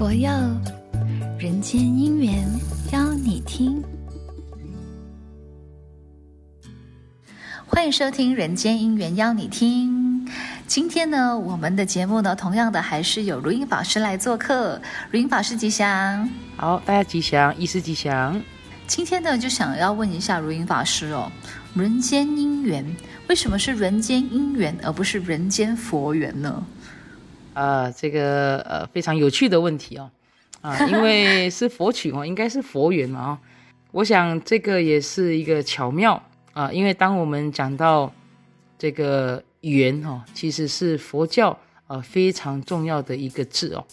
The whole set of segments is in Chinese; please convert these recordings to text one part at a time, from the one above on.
佛佑人间姻缘，邀你听。欢迎收听《人间姻缘》，邀你听。今天呢，我们的节目呢，同样的还是有如音法师来做客。如音法师吉祥，好，大家吉祥，医师吉祥。今天呢，就想要问一下如音法师哦，人间姻缘为什么是人间姻缘，而不是人间佛缘呢？啊、呃，这个呃非常有趣的问题哦，啊、因为是佛曲哦，应该是佛缘嘛哦。我想这个也是一个巧妙啊、因为当我们讲到这个缘哈、哦，其实是佛教呃非常重要的一个字哦。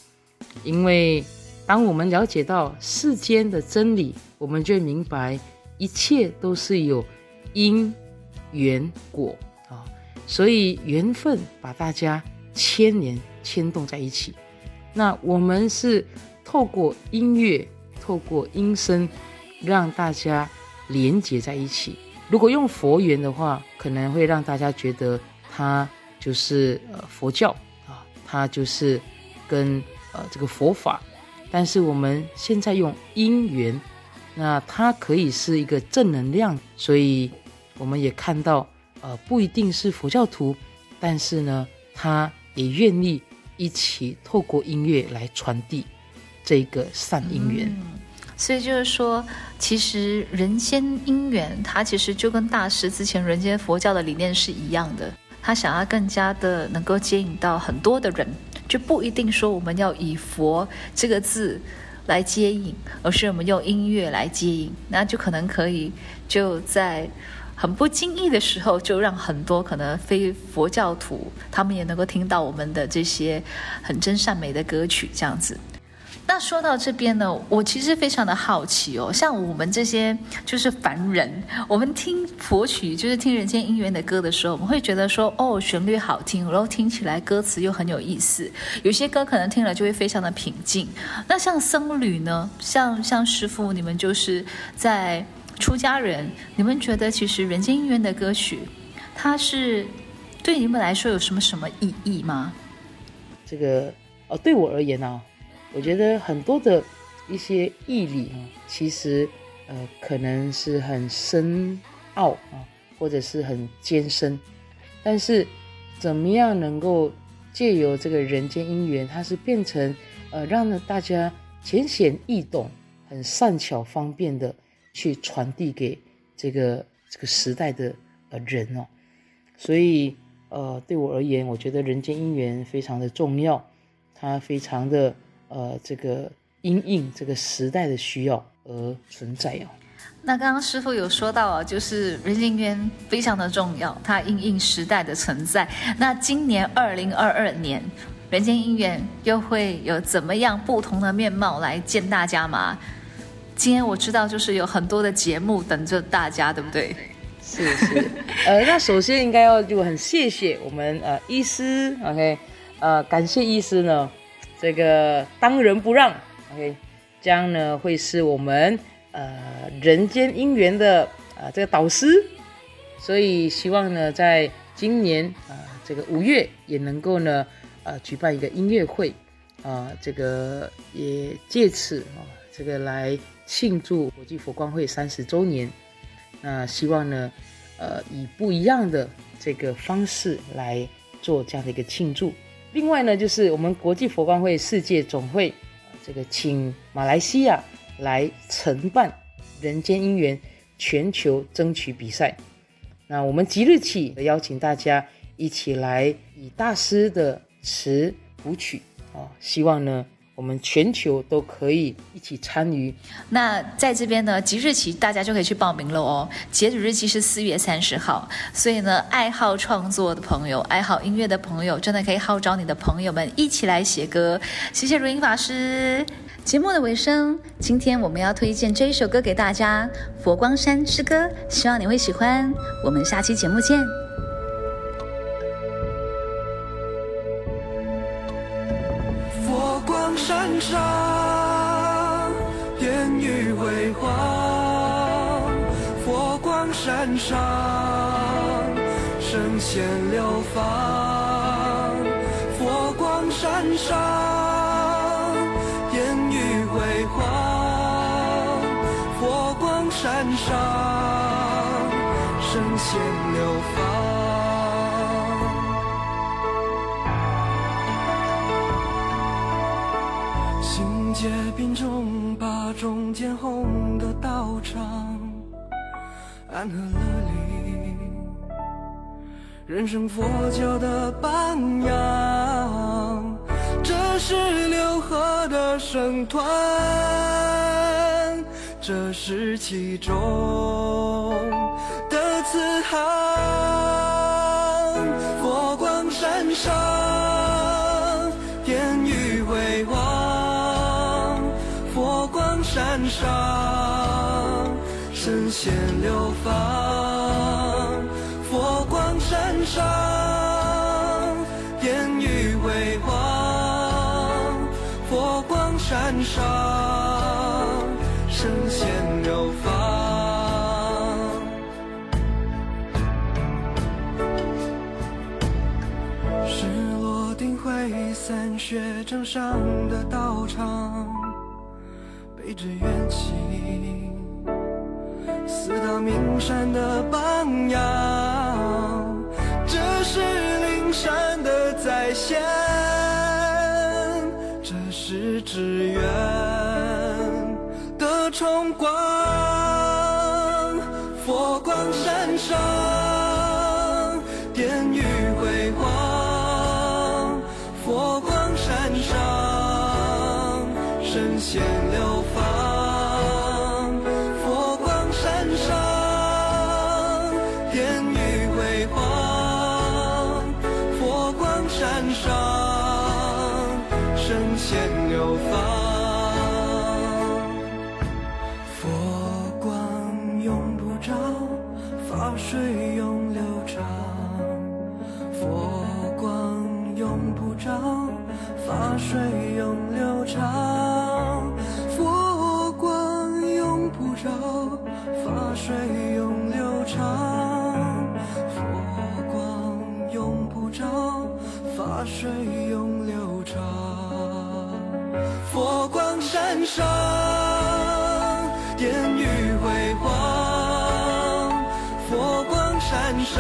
因为当我们了解到世间的真理，我们就明白一切都是有因缘果啊、所以缘分把大家牵连。牵动在一起，那我们是透过音乐，透过音声，让大家连接在一起。如果用佛缘的话，可能会让大家觉得它就是呃佛教啊，它就是跟呃这个佛法。但是我们现在用因缘，那它可以是一个正能量，所以我们也看到呃不一定是佛教徒，但是呢，他也愿意。一起透过音乐来传递这个善因缘，所以就是说，其实人间姻缘，它其实就跟大师之前人间佛教的理念是一样的。他想要更加的能够接引到很多的人，就不一定说我们要以佛这个字来接引，而是我们用音乐来接引，那就可能可以就在。很不经意的时候，就让很多可能非佛教徒，他们也能够听到我们的这些很真善美的歌曲，这样子。那说到这边呢，我其实非常的好奇哦，像我们这些就是凡人，我们听佛曲，就是听人间姻缘的歌的时候，我们会觉得说，哦，旋律好听，然后听起来歌词又很有意思。有些歌可能听了就会非常的平静。那像僧侣呢，像像师傅，你们就是在。出家人，你们觉得其实人间姻缘的歌曲，它是对你们来说有什么什么意义吗？这个哦，对我而言呢、啊，我觉得很多的一些义理啊，其实呃可能是很深奥啊，或者是很艰深，但是怎么样能够借由这个人间姻缘，它是变成呃让大家浅显易懂、很善巧方便的。去传递给这个这个时代的呃人哦，所以呃对我而言，我觉得人间姻缘非常的重要，它非常的呃这个因应这个时代的需要而存在哦。那刚刚师傅有说到啊，就是人间姻缘非常的重要，它因应时代的存在。那今年二零二二年，人间姻缘又会有怎么样不同的面貌来见大家吗？今天我知道，就是有很多的节目等着大家，对不对？是是，呃，那首先应该要就很谢谢我们呃医师，OK，呃，感谢医师呢，这个当仁不让，OK，将呢会是我们呃人间姻缘的啊、呃、这个导师，所以希望呢在今年啊、呃、这个五月也能够呢呃举办一个音乐会啊、呃，这个也借此啊、呃、这个来。庆祝国际佛光会三十周年，那希望呢，呃，以不一样的这个方式来做这样的一个庆祝。另外呢，就是我们国际佛光会世界总会，这个请马来西亚来承办人间姻缘全球争取比赛。那我们即日起邀请大家一起来以大师的词谱曲啊，希望呢。我们全球都可以一起参与。那在这边呢，即日起大家就可以去报名了哦。截止日期是四月三十号，所以呢，爱好创作的朋友、爱好音乐的朋友，真的可以号召你的朋友们一起来写歌。谢谢如音法师。节目的尾声，今天我们要推荐这一首歌给大家，《佛光山之歌》，希望你会喜欢。我们下期节目见。上，神仙流芳，佛光闪闪，烟雨辉煌，佛光闪闪，神仙流芳。行街并中，把中间红的道场。安和。人生佛教的榜样，这是六合的圣团。这是其中的慈航，佛光山上，烟雨辉煌，佛光山上，神仙流芳，山上。神仙流芳，是落定会散雪正上的道场，背着怨气，四大名山的榜样，这是灵山的再现，只愿得重光，佛光闪闪，殿宇辉煌，佛光闪闪，神仙流芳。身先流芳。佛光永不照法水永流长，佛光永不着，法水永流长，佛光永不着，法水永流长，佛光永不着，法水山上，典狱辉煌。佛光山上，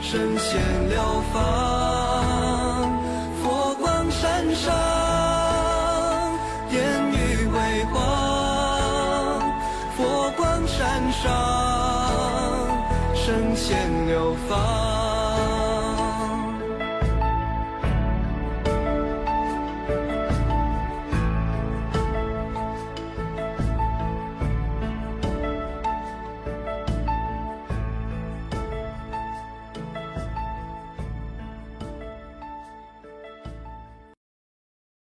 神仙流芳。佛光山上，典狱辉煌。佛光山上，神仙流芳。